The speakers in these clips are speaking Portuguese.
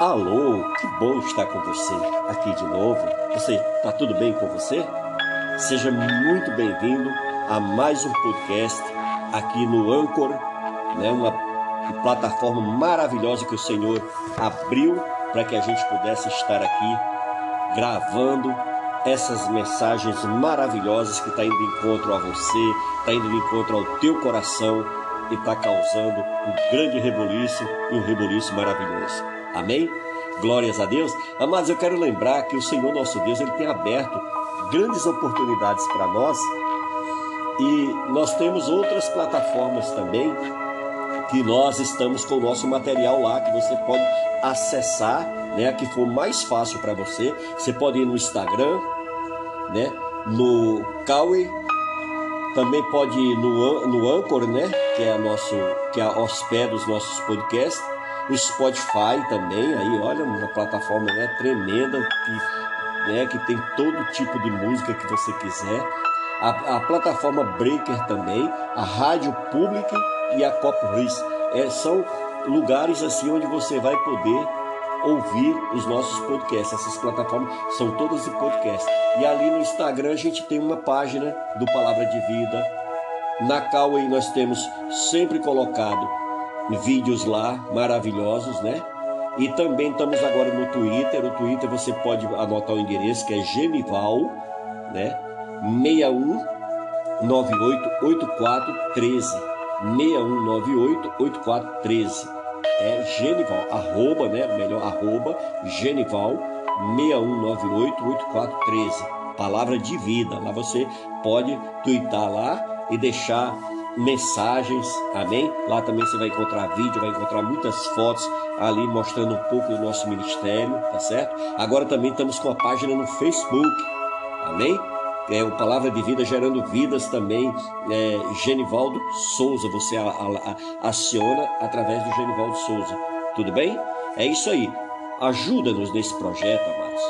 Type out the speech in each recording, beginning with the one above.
Alô, que bom estar com você aqui de novo. Você está tudo bem com você? Seja muito bem-vindo a mais um podcast aqui no Anchor, né? Uma plataforma maravilhosa que o Senhor abriu para que a gente pudesse estar aqui gravando essas mensagens maravilhosas que está indo de encontro a você, está indo de encontro ao teu coração e está causando um grande reboliço e um reboliço maravilhoso. Amém? Glórias a Deus. Amados, eu quero lembrar que o Senhor nosso Deus ele tem aberto grandes oportunidades para nós e nós temos outras plataformas também que nós estamos com o nosso material lá que você pode acessar, né, que for mais fácil para você. Você pode ir no Instagram, né, no Kawi, também pode ir no, no Anchor, né, que é a nosso que é hospeda os nossos podcasts. O Spotify também, aí olha, uma plataforma né, tremenda que, né, que tem todo tipo de música que você quiser. A, a plataforma Breaker também, a Rádio Pública e a Copris. É, são lugares assim onde você vai poder ouvir os nossos podcasts. Essas plataformas são todas de podcast. E ali no Instagram a gente tem uma página do Palavra de Vida. Na Cauê nós temos sempre colocado vídeos lá maravilhosos, né? E também estamos agora no Twitter. O Twitter você pode anotar o endereço que é Genival, né? 61988413. 61988413. É Genival, arroba, né? Melhor, arroba Genival 61988413. Palavra de vida. Lá você pode twittar lá e deixar mensagens, amém? Lá também você vai encontrar vídeo, vai encontrar muitas fotos ali mostrando um pouco do nosso ministério, tá certo? Agora também estamos com a página no Facebook, amém? É o Palavra de Vida gerando vidas também, é, Genivaldo Souza, você a, a, aciona através do Genivaldo Souza, tudo bem? É isso aí, ajuda-nos nesse projeto, amados.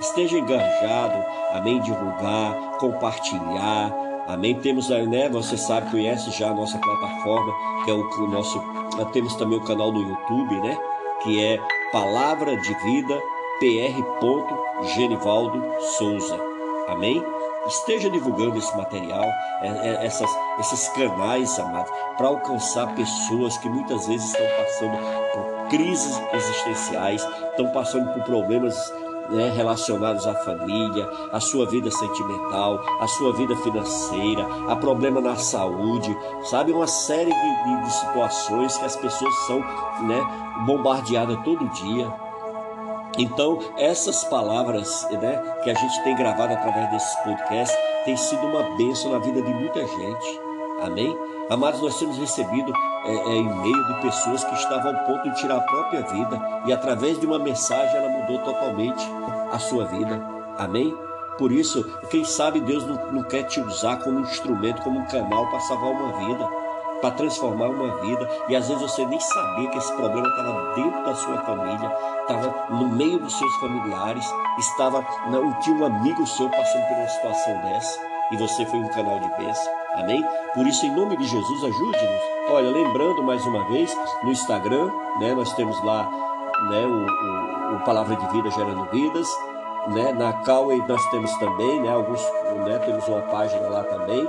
Esteja engajado, amém? Divulgar, compartilhar, Amém? Temos, né? Você sabe, conhece já a nossa plataforma, que é o, o nosso. Temos também o canal no YouTube, né? Que é Palavra de Vida PR. Genivaldo Souza. Amém? Esteja divulgando esse material, é, é, essas, esses canais, amados, para alcançar pessoas que muitas vezes estão passando por crises existenciais, estão passando por problemas né, relacionados à família, à sua vida sentimental, à sua vida financeira, a problema na saúde, sabe? Uma série de, de, de situações que as pessoas são né, bombardeadas todo dia. Então, essas palavras né, que a gente tem gravado através desses podcasts tem sido uma bênção na vida de muita gente. Amém? Amados, nós temos recebido é, é, e-mail de pessoas que estavam ao ponto de tirar a própria vida e através de uma mensagem ela mudou totalmente a sua vida. Amém? Por isso, quem sabe Deus não, não quer te usar como um instrumento, como um canal para salvar uma vida, para transformar uma vida. E às vezes você nem sabia que esse problema estava dentro da sua família, estava no meio dos seus familiares, estava não tinha um amigo seu passando por uma situação dessa e você foi um canal de bênção. Amém? Por isso, em nome de Jesus, ajude-nos. Olha, lembrando mais uma vez, no Instagram, né, nós temos lá né, o, o, o Palavra de Vida Gerando Vidas. Né, na Cauê nós temos também, né, alguns, né, temos uma página lá também.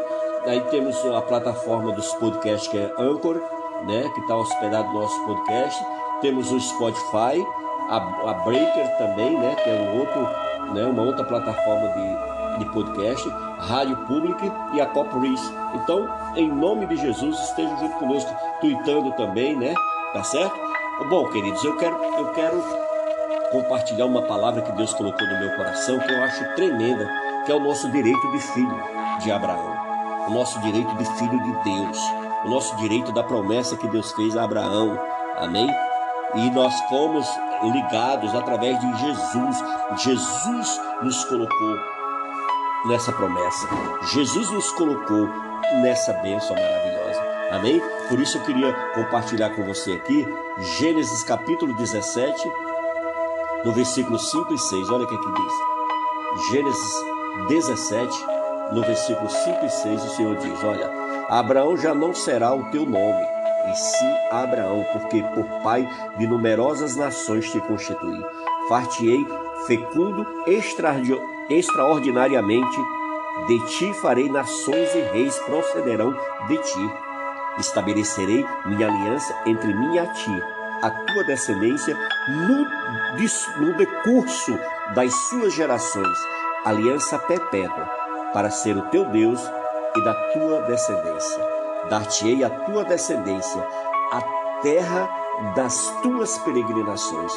Aí temos a plataforma dos podcasts que é Anchor, né, que está hospedado no nosso podcast. Temos o Spotify, a, a Breaker também, né, que é um outro, né, uma outra plataforma de, de podcast, Rádio Pública e a Copris. Então, em nome de Jesus, esteja junto conosco, tweetando também, né? Tá certo? Bom, queridos, eu quero, eu quero compartilhar uma palavra que Deus colocou no meu coração que eu acho tremenda, que é o nosso direito de filho de Abraão, o nosso direito de filho de Deus, o nosso direito da promessa que Deus fez a Abraão. Amém? E nós fomos ligados através de Jesus. Jesus nos colocou nessa promessa. Jesus nos colocou nessa bênção maravilhosa. Amém? Por isso eu queria compartilhar com você aqui Gênesis capítulo 17, no versículo 5 e 6. Olha o que aqui diz. Gênesis 17, no versículo 5 e 6, o Senhor diz: Olha, Abraão já não será o teu nome, e sim Abraão, porque por pai de numerosas nações te constituí. Fartiei fecundo extraordinariamente, de ti farei nações e reis procederão de ti. Estabelecerei minha aliança entre mim e a ti, a tua descendência, no, no decurso das suas gerações, aliança perpétua, para ser o teu Deus e da tua descendência. Dar-te-ei a tua descendência, a terra das tuas peregrinações,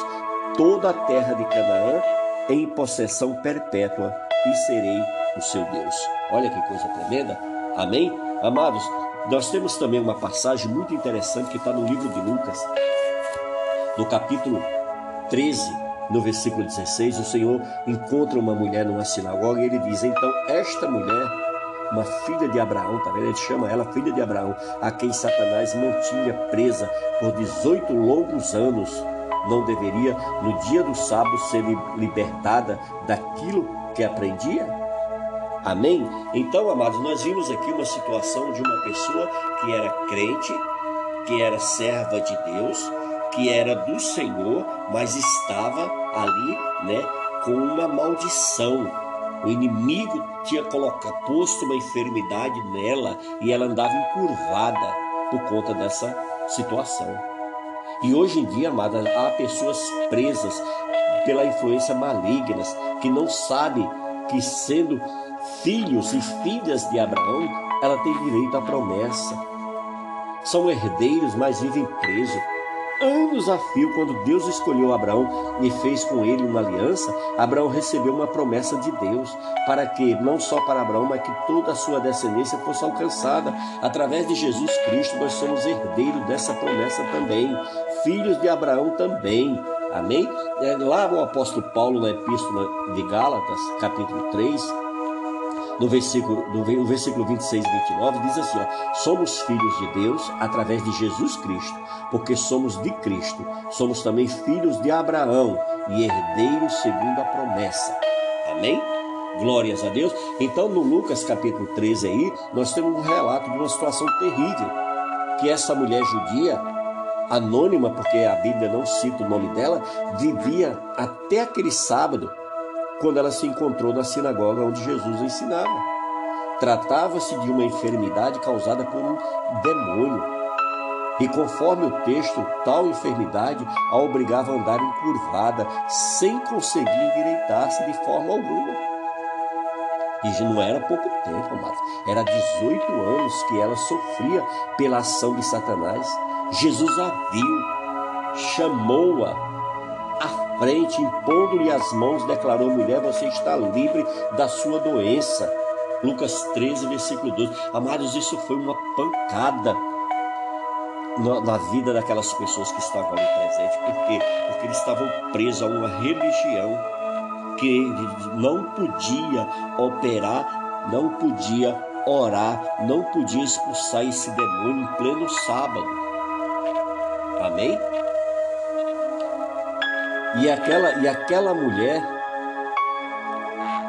toda a terra de Canaã em possessão perpétua, e serei o seu Deus. Olha que coisa tremenda. Amém? Amados, nós temos também uma passagem muito interessante que está no livro de Lucas, no capítulo 13, no versículo 16. O Senhor encontra uma mulher numa sinagoga e ele diz: Então, esta mulher uma filha de Abraão, tá vendo? Ele chama ela filha de Abraão, a quem Satanás mantinha presa por 18 longos anos. Não deveria, no dia do sábado, ser libertada daquilo que aprendia? Amém? Então, amados, nós vimos aqui uma situação de uma pessoa que era crente, que era serva de Deus, que era do Senhor, mas estava ali, né, com uma maldição, o inimigo tinha colocado, posto uma enfermidade nela e ela andava encurvada por conta dessa situação. E hoje em dia, amada, há pessoas presas pela influência malignas que não sabem que sendo filhos e filhas de Abraão, ela tem direito à promessa. São herdeiros, mas vivem presos anos a fio, quando Deus escolheu Abraão e fez com ele uma aliança, Abraão recebeu uma promessa de Deus, para que, não só para Abraão, mas que toda a sua descendência fosse alcançada. Através de Jesus Cristo, nós somos herdeiros dessa promessa também, filhos de Abraão também. Amém? É, lá o apóstolo Paulo, na Epístola de Gálatas, capítulo 3, no versículo, no versículo 26 e 29, diz assim: ó, Somos filhos de Deus através de Jesus Cristo, porque somos de Cristo. Somos também filhos de Abraão e herdeiros segundo a promessa. Amém? Glórias a Deus. Então, no Lucas capítulo 13 aí, nós temos um relato de uma situação terrível, que essa mulher judia, anônima, porque a Bíblia não cita o nome dela, vivia até aquele sábado quando ela se encontrou na sinagoga onde Jesus ensinava. Tratava-se de uma enfermidade causada por um demônio. E conforme o texto, tal enfermidade a obrigava a andar encurvada, sem conseguir endireitar-se de forma alguma. E não era pouco tempo, mas era 18 anos que ela sofria pela ação de Satanás. Jesus a viu, chamou-a frente, impondo-lhe as mãos, declarou: mulher, você está livre da sua doença. Lucas 13, versículo 12. Amados, isso foi uma pancada na vida daquelas pessoas que estavam ali presentes. Por quê? Porque eles estavam presos a uma religião que não podia operar, não podia orar, não podia expulsar esse demônio em pleno sábado. Amém? E aquela, e aquela mulher,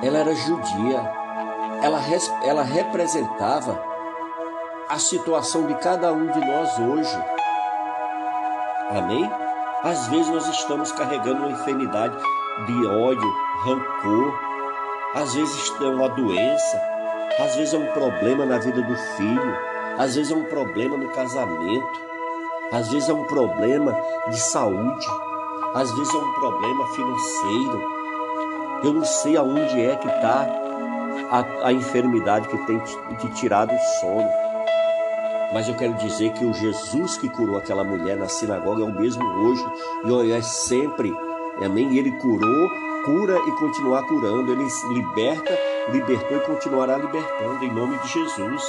ela era judia, ela, ela representava a situação de cada um de nós hoje. Amém? Às vezes nós estamos carregando uma enfermidade de ódio, rancor, às vezes é uma doença, às vezes é um problema na vida do filho, às vezes é um problema no casamento, às vezes é um problema de saúde. Às vezes é um problema financeiro. Eu não sei aonde é que está a, a enfermidade que tem te tirado o sono. Mas eu quero dizer que o Jesus que curou aquela mulher na sinagoga é o mesmo hoje e é sempre. Amém? Ele curou, cura e continuar curando. Ele liberta, libertou e continuará libertando em nome de Jesus.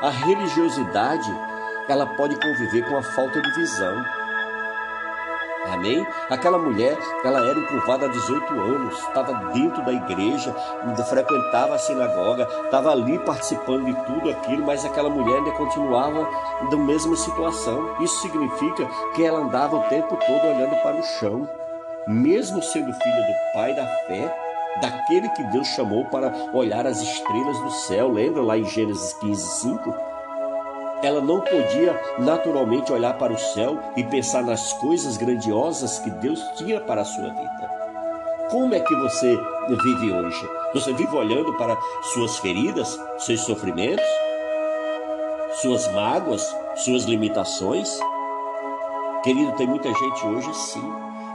A religiosidade, ela pode conviver com a falta de visão. Amém? Aquela mulher, ela era encurvada há 18 anos, estava dentro da igreja, frequentava a sinagoga, estava ali participando de tudo aquilo, mas aquela mulher ainda continuava da mesma situação. Isso significa que ela andava o tempo todo olhando para o chão, mesmo sendo filha do pai da fé, daquele que Deus chamou para olhar as estrelas do céu. Lembra lá em Gênesis 15, 5? Ela não podia naturalmente olhar para o céu e pensar nas coisas grandiosas que Deus tinha para a sua vida. Como é que você vive hoje? Você vive olhando para suas feridas, seus sofrimentos, suas mágoas, suas limitações? Querido, tem muita gente hoje sim,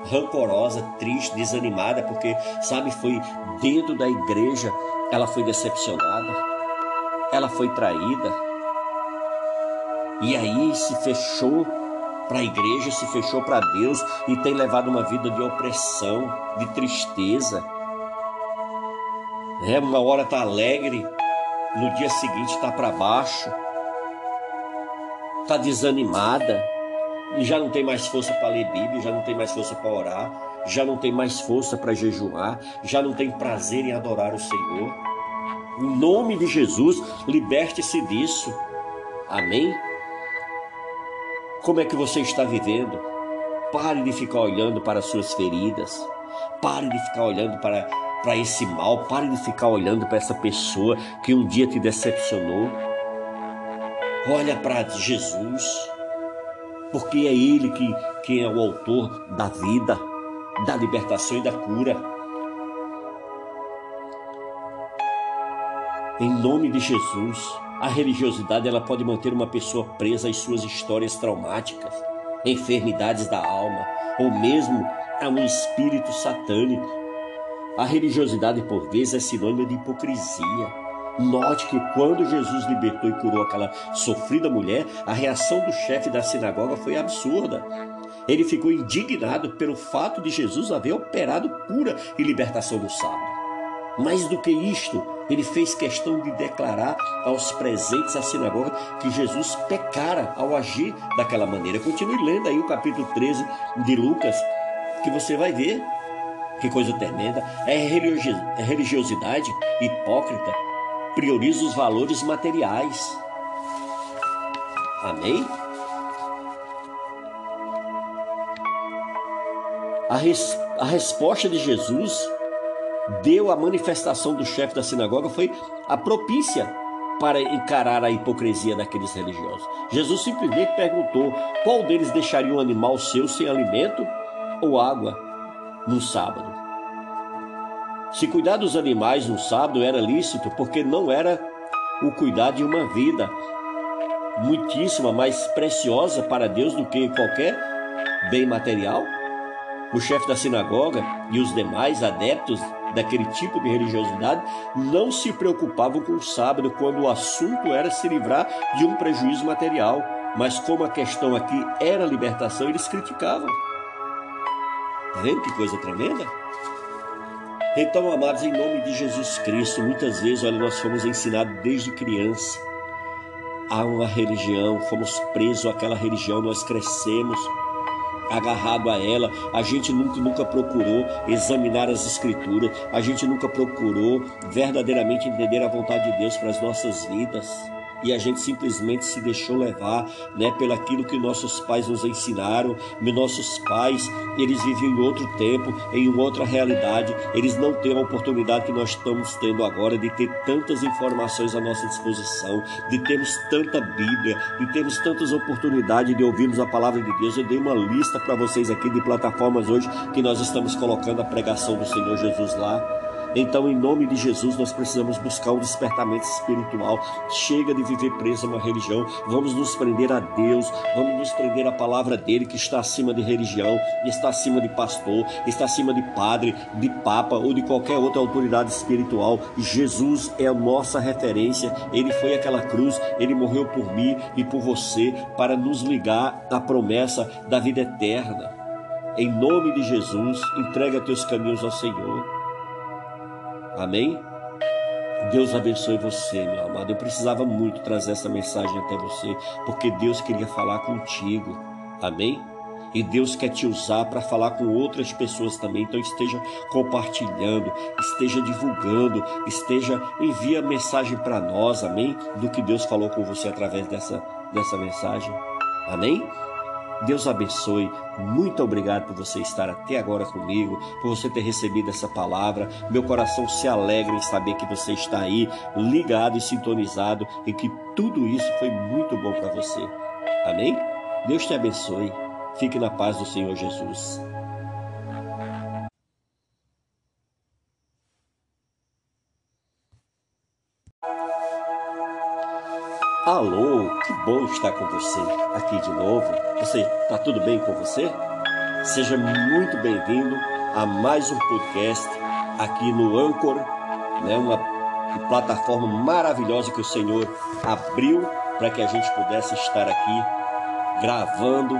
rancorosa, triste, desanimada, porque, sabe, foi dentro da igreja, ela foi decepcionada, ela foi traída, e aí se fechou para a igreja, se fechou para Deus e tem levado uma vida de opressão, de tristeza. É, uma hora está alegre, no dia seguinte está para baixo, está desanimada e já não tem mais força para ler Bíblia, já não tem mais força para orar, já não tem mais força para jejuar, já não tem prazer em adorar o Senhor. Em nome de Jesus, liberte-se disso. Amém? Como é que você está vivendo? Pare de ficar olhando para as suas feridas. Pare de ficar olhando para, para esse mal. Pare de ficar olhando para essa pessoa que um dia te decepcionou. Olha para Jesus, porque é Ele que, que é o autor da vida, da libertação e da cura. Em nome de Jesus. A religiosidade ela pode manter uma pessoa presa às suas histórias traumáticas, enfermidades da alma ou mesmo a um espírito satânico. A religiosidade por vezes é sinônimo de hipocrisia. Note que quando Jesus libertou e curou aquela sofrida mulher, a reação do chefe da sinagoga foi absurda. Ele ficou indignado pelo fato de Jesus haver operado cura e libertação no sábado. Mais do que isto, ele fez questão de declarar aos presentes à sinagoga que Jesus pecara ao agir daquela maneira. Continue lendo aí o capítulo 13 de Lucas, que você vai ver que coisa tremenda. É, é religiosidade hipócrita, prioriza os valores materiais. Amém? A, res, a resposta de Jesus deu a manifestação do chefe da sinagoga foi a propícia para encarar a hipocrisia daqueles religiosos. Jesus simplesmente perguntou qual deles deixaria um animal seu sem alimento ou água no sábado. Se cuidar dos animais no sábado era lícito, porque não era o cuidar de uma vida muitíssima mais preciosa para Deus do que qualquer bem material. O chefe da sinagoga e os demais adeptos daquele tipo de religiosidade não se preocupavam com o sábado quando o assunto era se livrar de um prejuízo material, mas como a questão aqui era libertação, eles criticavam. Está vendo que coisa tremenda? Então, amados, em nome de Jesus Cristo, muitas vezes, olha, nós fomos ensinados desde criança a uma religião, fomos presos àquela religião, nós crescemos agarrado a ela. A gente nunca, nunca procurou examinar as escrituras, a gente nunca procurou verdadeiramente entender a vontade de Deus para as nossas vidas e a gente simplesmente se deixou levar, né, pelo aquilo que nossos pais nos ensinaram. Nossos pais, eles viviam em outro tempo, em outra realidade. Eles não têm a oportunidade que nós estamos tendo agora de ter tantas informações à nossa disposição, de termos tanta Bíblia, de termos tantas oportunidades de ouvirmos a palavra de Deus. Eu dei uma lista para vocês aqui de plataformas hoje que nós estamos colocando a pregação do Senhor Jesus lá. Então, em nome de Jesus, nós precisamos buscar um despertamento espiritual. Chega de viver preso a uma religião. Vamos nos prender a Deus, vamos nos prender à palavra dele que está acima de religião, está acima de pastor, está acima de padre, de papa ou de qualquer outra autoridade espiritual. Jesus é a nossa referência. Ele foi aquela cruz, ele morreu por mim e por você para nos ligar à promessa da vida eterna. Em nome de Jesus, entrega teus caminhos ao Senhor. Amém? Deus abençoe você, meu amado. Eu precisava muito trazer essa mensagem até você, porque Deus queria falar contigo. Amém? E Deus quer te usar para falar com outras pessoas também. Então esteja compartilhando, esteja divulgando, esteja envia mensagem para nós, amém? Do que Deus falou com você através dessa dessa mensagem. Amém? Deus abençoe. Muito obrigado por você estar até agora comigo, por você ter recebido essa palavra. Meu coração se alegra em saber que você está aí, ligado e sintonizado, e que tudo isso foi muito bom para você. Amém? Deus te abençoe. Fique na paz do Senhor Jesus. Alô, que bom estar com você aqui de novo. Você está tudo bem com você? Seja muito bem-vindo a mais um podcast aqui no Anchor, né? Uma plataforma maravilhosa que o Senhor abriu para que a gente pudesse estar aqui gravando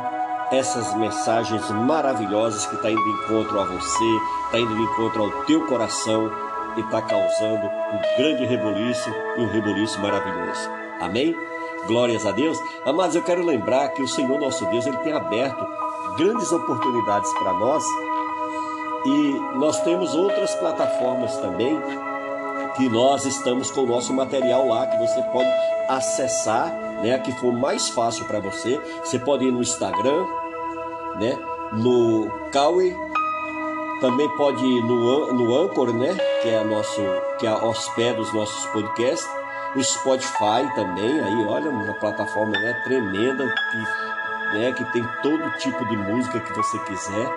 essas mensagens maravilhosas que está indo de encontro a você, está indo de encontro ao teu coração e está causando um grande reboliço e um reboliço maravilhoso. Amém? Glórias a Deus. Amados, eu quero lembrar que o Senhor nosso Deus ele tem aberto grandes oportunidades para nós e nós temos outras plataformas também que nós estamos com o nosso material lá que você pode acessar, né, que for mais fácil para você. Você pode ir no Instagram, né, no Kawi, também pode ir no, no Anchor, né, que é nosso que é hospeda os nossos podcasts o Spotify também, aí olha, uma plataforma né, tremenda que, né, que tem todo tipo de música que você quiser.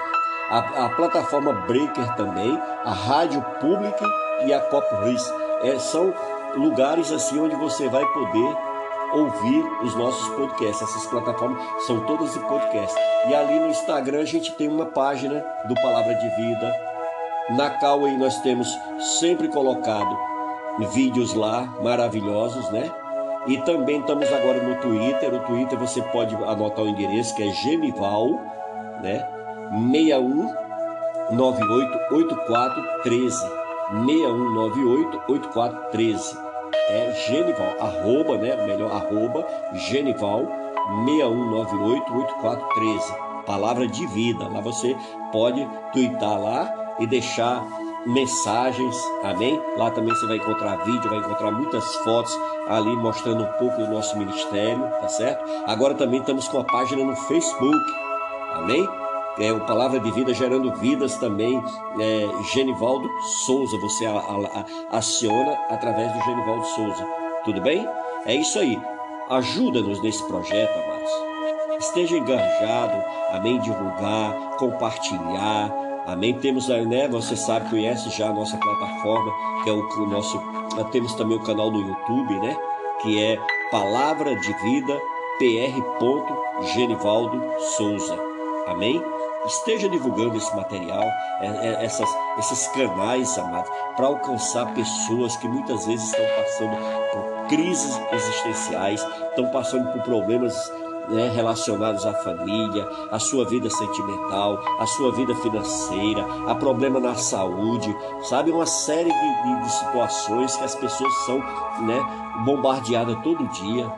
A, a plataforma Breaker também, a Rádio Pública e a Cop É, são lugares assim onde você vai poder ouvir os nossos podcasts. Essas plataformas são todas de podcast. E ali no Instagram a gente tem uma página do Palavra de Vida. Na Cauê nós temos sempre colocado vídeos lá maravilhosos, né? E também estamos agora no Twitter. O Twitter você pode anotar o endereço que é Genival, né? 61988413. 61988413. É Genival, arroba, né? Melhor, arroba Genival 61988413. Palavra de vida. Lá você pode twittar lá e deixar mensagens, amém? Lá também você vai encontrar vídeo, vai encontrar muitas fotos ali mostrando um pouco do nosso ministério, tá certo? Agora também estamos com a página no Facebook, amém? É o Palavra de Vida gerando vidas também, é, Genivaldo Souza, você a, a, a, aciona através do Genivaldo Souza, tudo bem? É isso aí, ajuda-nos nesse projeto, amados. Esteja engajado, amém? Divulgar, compartilhar, Amém? Temos aí, né? Você sabe, conhece já a nossa plataforma, que é o, o nosso. Temos também o canal no YouTube, né? Que é Palavra de Vida PR. Genivaldo Souza. Amém? Esteja divulgando esse material, é, é, essas, esses canais, amados, para alcançar pessoas que muitas vezes estão passando por crises existenciais, estão passando por problemas né, relacionados à família, à sua vida sentimental, à sua vida financeira, a problema na saúde, sabe? Uma série de, de, de situações que as pessoas são né, bombardeadas todo dia.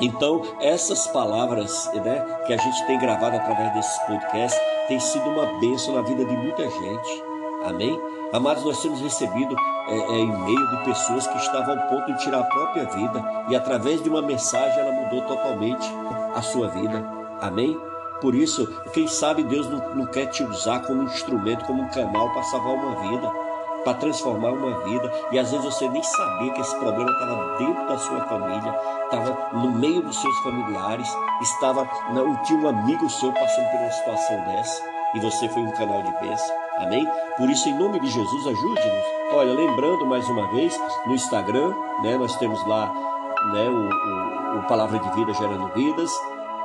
Então, essas palavras né, que a gente tem gravado através desses podcasts têm sido uma bênção na vida de muita gente. Amém? Amados, nós temos recebido é, é, e-mail de pessoas que estavam ao ponto de tirar a própria vida e através de uma mensagem ela mudou totalmente a sua vida. Amém? Por isso, quem sabe Deus não, não quer te usar como um instrumento, como um canal para salvar uma vida, para transformar uma vida. E às vezes você nem sabia que esse problema estava dentro da sua família, estava no meio dos seus familiares, estava não tinha um amigo seu passando por uma situação dessa e você foi um canal de bênção. Amém? Por isso, em nome de Jesus, ajude-nos. Olha, lembrando mais uma vez, no Instagram, né, nós temos lá né, o, o, o Palavra de Vida Gerando Vidas.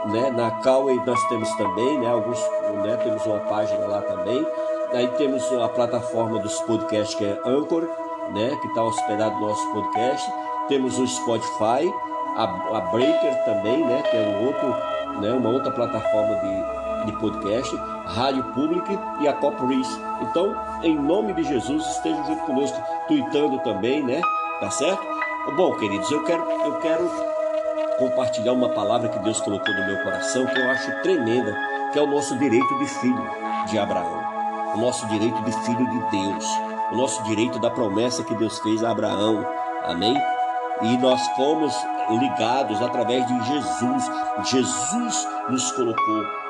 Né, na Cauê nós temos também, né, alguns, né, temos uma página lá também. Aí temos a plataforma dos podcasts que é Anchor, né, que está hospedado no nosso podcast. Temos o Spotify, a, a Breaker também, né, que é um outro, né, uma outra plataforma de, de podcast, Rádio Pública e a Cop Então, em nome de Jesus, estejam junto conosco, tweetando também, né? Tá certo? Bom, queridos, eu quero, eu quero compartilhar uma palavra que Deus colocou no meu coração que eu acho tremenda, que é o nosso direito de filho de Abraão, o nosso direito de filho de Deus, o nosso direito da promessa que Deus fez a Abraão. Amém? E nós fomos ligados através de Jesus. Jesus nos colocou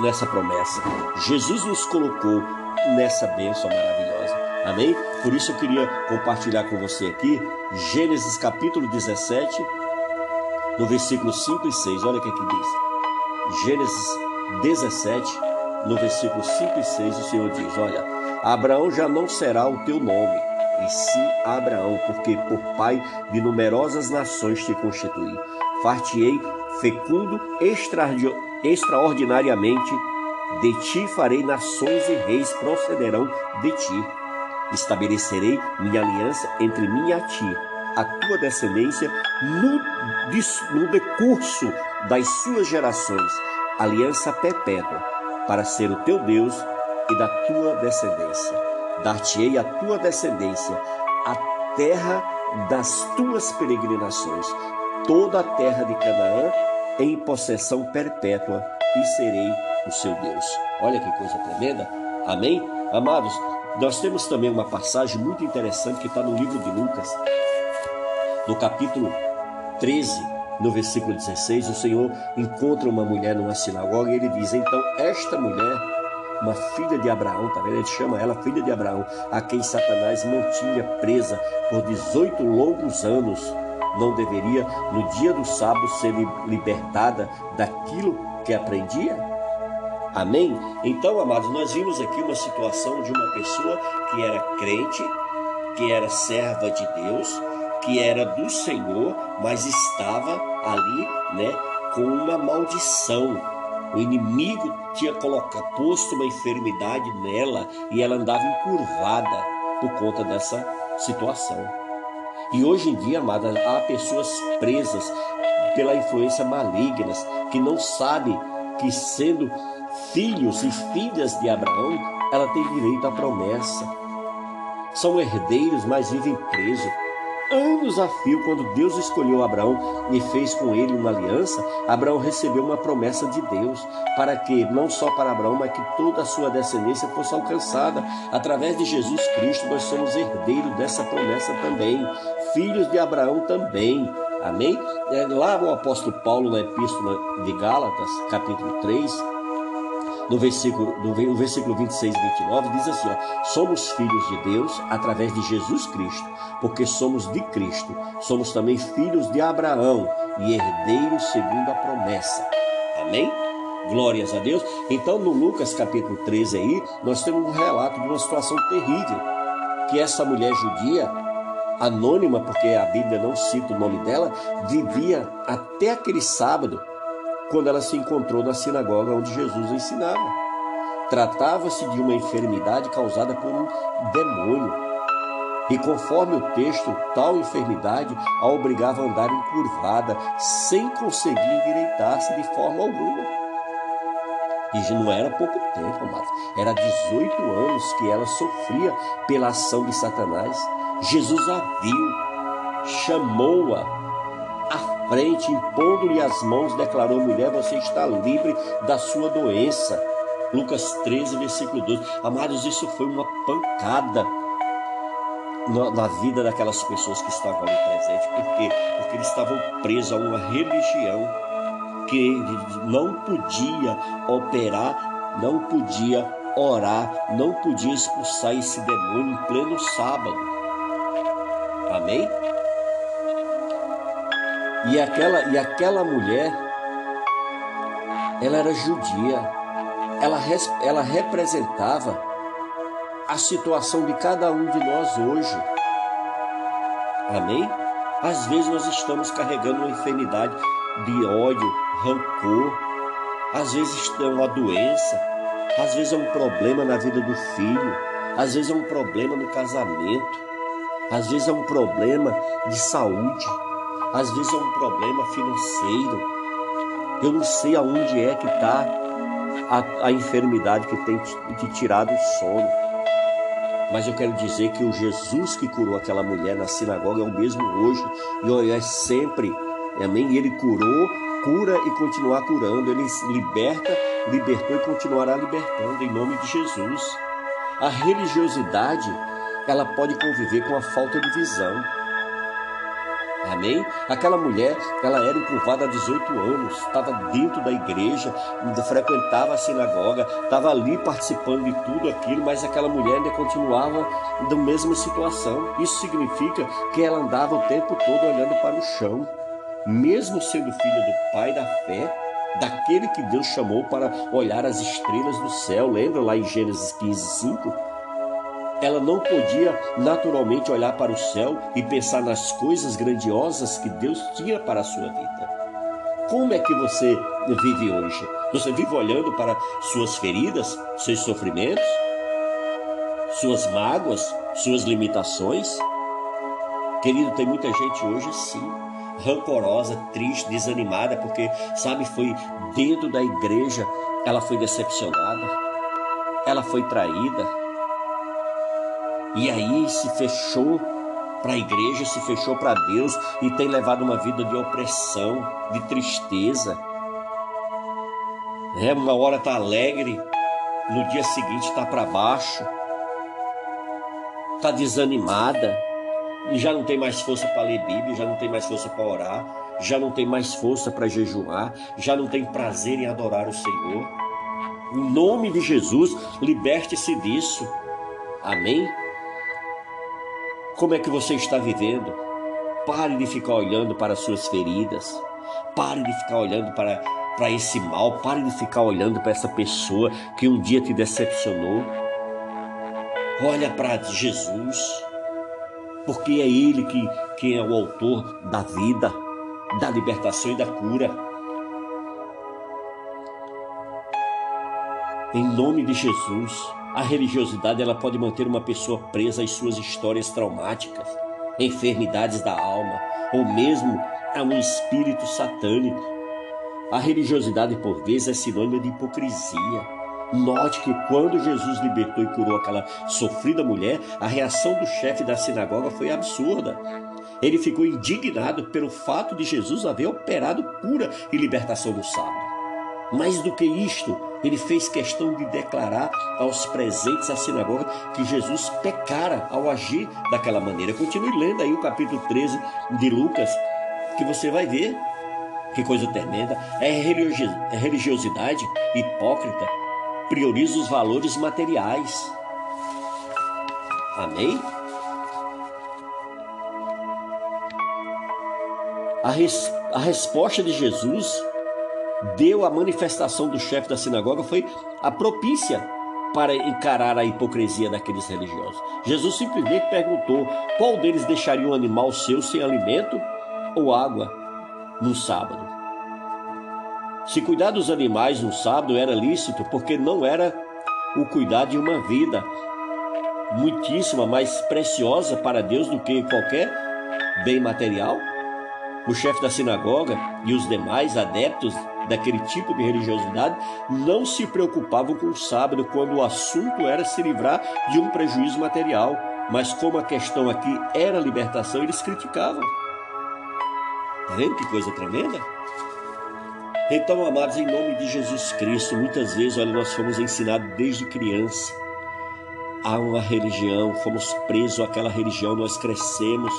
nessa promessa. Jesus nos colocou nessa bênção maravilhosa. Amém? Por isso eu queria compartilhar com você aqui Gênesis capítulo 17, no versículo 5 e 6. Olha o que aqui diz. Gênesis 17, no versículo 5 e 6, o Senhor diz: Olha, Abraão já não será o teu nome, e sim Abraão, porque por pai de numerosas nações te constituí. Far-te-ei fecundo extraordinariamente, de ti farei nações e reis procederão de ti. Estabelecerei minha aliança entre mim e ti, a tua descendência, no, no decurso das suas gerações, aliança perpétua, para ser o teu Deus e da tua descendência. Dar-te-ei a tua descendência, a terra das tuas peregrinações, toda a terra de Canaã em possessão perpétua, e serei o seu Deus. Olha que coisa tremenda. Amém? Amados, nós temos também uma passagem muito interessante que está no livro de Lucas, no capítulo 13, no versículo 16. O Senhor encontra uma mulher numa sinagoga e ele diz: Então, esta mulher, uma filha de Abraão, tá vendo? Ele chama ela filha de Abraão, a quem Satanás mantinha presa por 18 longos anos não deveria, no dia do sábado, ser libertada daquilo que aprendia? Amém? Então, amados, nós vimos aqui uma situação de uma pessoa que era crente, que era serva de Deus, que era do Senhor, mas estava ali, né, com uma maldição. O inimigo tinha colocado, posto uma enfermidade nela e ela andava encurvada por conta dessa situação. E hoje em dia, amada, há pessoas presas pela influência malignas que não sabem que sendo filhos e filhas de Abraão, ela tem direito à promessa. São herdeiros, mas vivem presos anos a fio, quando Deus escolheu Abraão e fez com ele uma aliança, Abraão recebeu uma promessa de Deus, para que, não só para Abraão, mas que toda a sua descendência fosse alcançada. Através de Jesus Cristo, nós somos herdeiros dessa promessa também, filhos de Abraão também. Amém? É, lá o apóstolo Paulo, na Epístola de Gálatas, capítulo 3, no versículo, no versículo 26 e 29, diz assim: ó, Somos filhos de Deus através de Jesus Cristo, porque somos de Cristo. Somos também filhos de Abraão e herdeiros segundo a promessa. Amém? Glórias a Deus. Então, no Lucas capítulo 13 aí, nós temos um relato de uma situação terrível, que essa mulher judia, anônima, porque a Bíblia não cita o nome dela, vivia até aquele sábado quando ela se encontrou na sinagoga onde Jesus ensinava. Tratava-se de uma enfermidade causada por um demônio. E conforme o texto, tal enfermidade a obrigava a andar encurvada, sem conseguir endireitar-se de forma alguma. E não era pouco tempo, amados. Era 18 anos que ela sofria pela ação de Satanás. Jesus a viu, chamou-a frente, impondo-lhe as mãos, declarou: mulher, você está livre da sua doença. Lucas 13, versículo 12. Amados, isso foi uma pancada na vida daquelas pessoas que estavam ali presentes. Por quê? Porque eles estavam presos a uma religião que não podia operar, não podia orar, não podia expulsar esse demônio em pleno sábado. Amém? E aquela, e aquela mulher, ela era judia, ela, ela representava a situação de cada um de nós hoje. Amém? Às vezes nós estamos carregando uma enfermidade de ódio, rancor, às vezes é uma doença, às vezes é um problema na vida do filho, às vezes é um problema no casamento, às vezes é um problema de saúde. Às vezes é um problema financeiro. Eu não sei aonde é que está a, a, enfermidade que tem te tirado o sono. Mas eu quero dizer que o Jesus que curou aquela mulher na sinagoga é o mesmo hoje e é sempre. Amém? Ele curou, cura e continuar curando. Ele liberta, libertou e continuará libertando em nome de Jesus. A religiosidade, ela pode conviver com a falta de visão. Amém? Aquela mulher, ela era encurvada há 18 anos, estava dentro da igreja, frequentava a sinagoga, estava ali participando de tudo aquilo, mas aquela mulher ainda continuava da mesma situação. Isso significa que ela andava o tempo todo olhando para o chão, mesmo sendo filha do pai da fé, daquele que Deus chamou para olhar as estrelas do céu. Lembra lá em Gênesis 15, 5? Ela não podia naturalmente olhar para o céu e pensar nas coisas grandiosas que Deus tinha para a sua vida. Como é que você vive hoje? Você vive olhando para suas feridas, seus sofrimentos, suas mágoas, suas limitações? Querido, tem muita gente hoje sim, rancorosa, triste, desanimada, porque, sabe, foi dentro da igreja, ela foi decepcionada, ela foi traída, e aí se fechou para a igreja, se fechou para Deus e tem levado uma vida de opressão, de tristeza. É, uma hora está alegre, no dia seguinte está para baixo, está desanimada, e já não tem mais força para ler Bíblia, já não tem mais força para orar, já não tem mais força para jejuar, já não tem prazer em adorar o Senhor. Em nome de Jesus, liberte-se disso. Amém? Como é que você está vivendo? Pare de ficar olhando para as suas feridas. Pare de ficar olhando para, para esse mal. Pare de ficar olhando para essa pessoa que um dia te decepcionou. Olha para Jesus, porque é Ele que, que é o autor da vida, da libertação e da cura. Em nome de Jesus, a religiosidade ela pode manter uma pessoa presa às suas histórias traumáticas, enfermidades da alma ou mesmo a um espírito satânico. A religiosidade por vezes é sinônimo de hipocrisia. Note que quando Jesus libertou e curou aquela sofrida mulher, a reação do chefe da sinagoga foi absurda. Ele ficou indignado pelo fato de Jesus haver operado cura e libertação no sábado. Mais do que isto, ele fez questão de declarar aos presentes à sinagoga que Jesus pecara ao agir daquela maneira. Continue lendo aí o capítulo 13 de Lucas, que você vai ver que coisa tremenda. É, é religiosidade hipócrita, prioriza os valores materiais. Amém? A, res, a resposta de Jesus deu a manifestação do chefe da sinagoga foi a propícia para encarar a hipocrisia daqueles religiosos. Jesus simplesmente perguntou qual deles deixaria um animal seu sem alimento ou água no sábado. Se cuidar dos animais no sábado era lícito, porque não era o cuidar de uma vida muitíssima mais preciosa para Deus do que qualquer bem material. O chefe da sinagoga e os demais adeptos daquele tipo de religiosidade não se preocupavam com o sábado quando o assunto era se livrar de um prejuízo material. Mas como a questão aqui era libertação, eles criticavam. Está vendo que coisa tremenda? Então, amados, em nome de Jesus Cristo, muitas vezes, olha, nós fomos ensinados desde criança a uma religião, fomos presos àquela religião, nós crescemos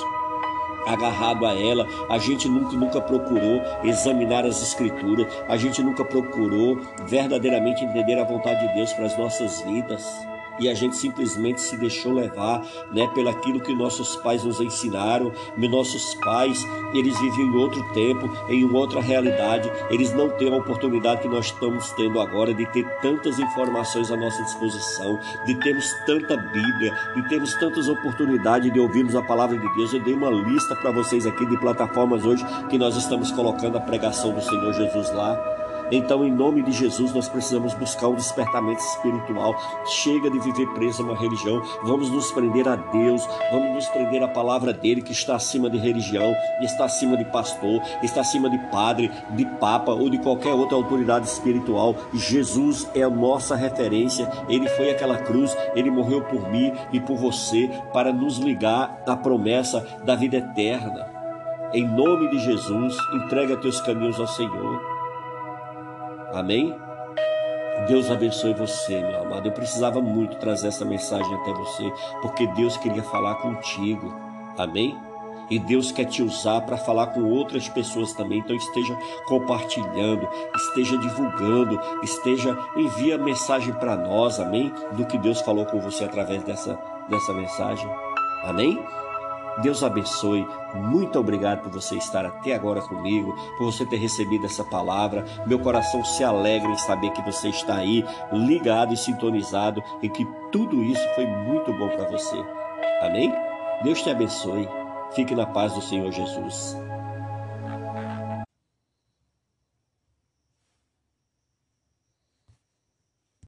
agarrado a ela. A gente nunca, nunca procurou examinar as escrituras, a gente nunca procurou verdadeiramente entender a vontade de Deus para as nossas vidas e a gente simplesmente se deixou levar, né, pelo aquilo que nossos pais nos ensinaram. Nossos pais, eles viviam em outro tempo, em outra realidade. Eles não têm a oportunidade que nós estamos tendo agora de ter tantas informações à nossa disposição, de termos tanta Bíblia, de termos tantas oportunidades de ouvirmos a palavra de Deus. Eu dei uma lista para vocês aqui de plataformas hoje que nós estamos colocando a pregação do Senhor Jesus lá. Então, em nome de Jesus, nós precisamos buscar um despertamento espiritual. Chega de viver preso a uma religião. Vamos nos prender a Deus, vamos nos prender à palavra dele que está acima de religião, está acima de pastor, está acima de padre, de papa ou de qualquer outra autoridade espiritual. Jesus é a nossa referência. Ele foi aquela cruz, ele morreu por mim e por você para nos ligar à promessa da vida eterna. Em nome de Jesus, entrega teus caminhos ao Senhor. Amém? Deus abençoe você, meu amado. Eu precisava muito trazer essa mensagem até você, porque Deus queria falar contigo. Amém? E Deus quer te usar para falar com outras pessoas também. Então esteja compartilhando, esteja divulgando, esteja envia mensagem para nós, amém? Do que Deus falou com você através dessa dessa mensagem. Amém? Deus abençoe. Muito obrigado por você estar até agora comigo, por você ter recebido essa palavra. Meu coração se alegra em saber que você está aí ligado e sintonizado e que tudo isso foi muito bom para você. Amém? Deus te abençoe. Fique na paz do Senhor Jesus.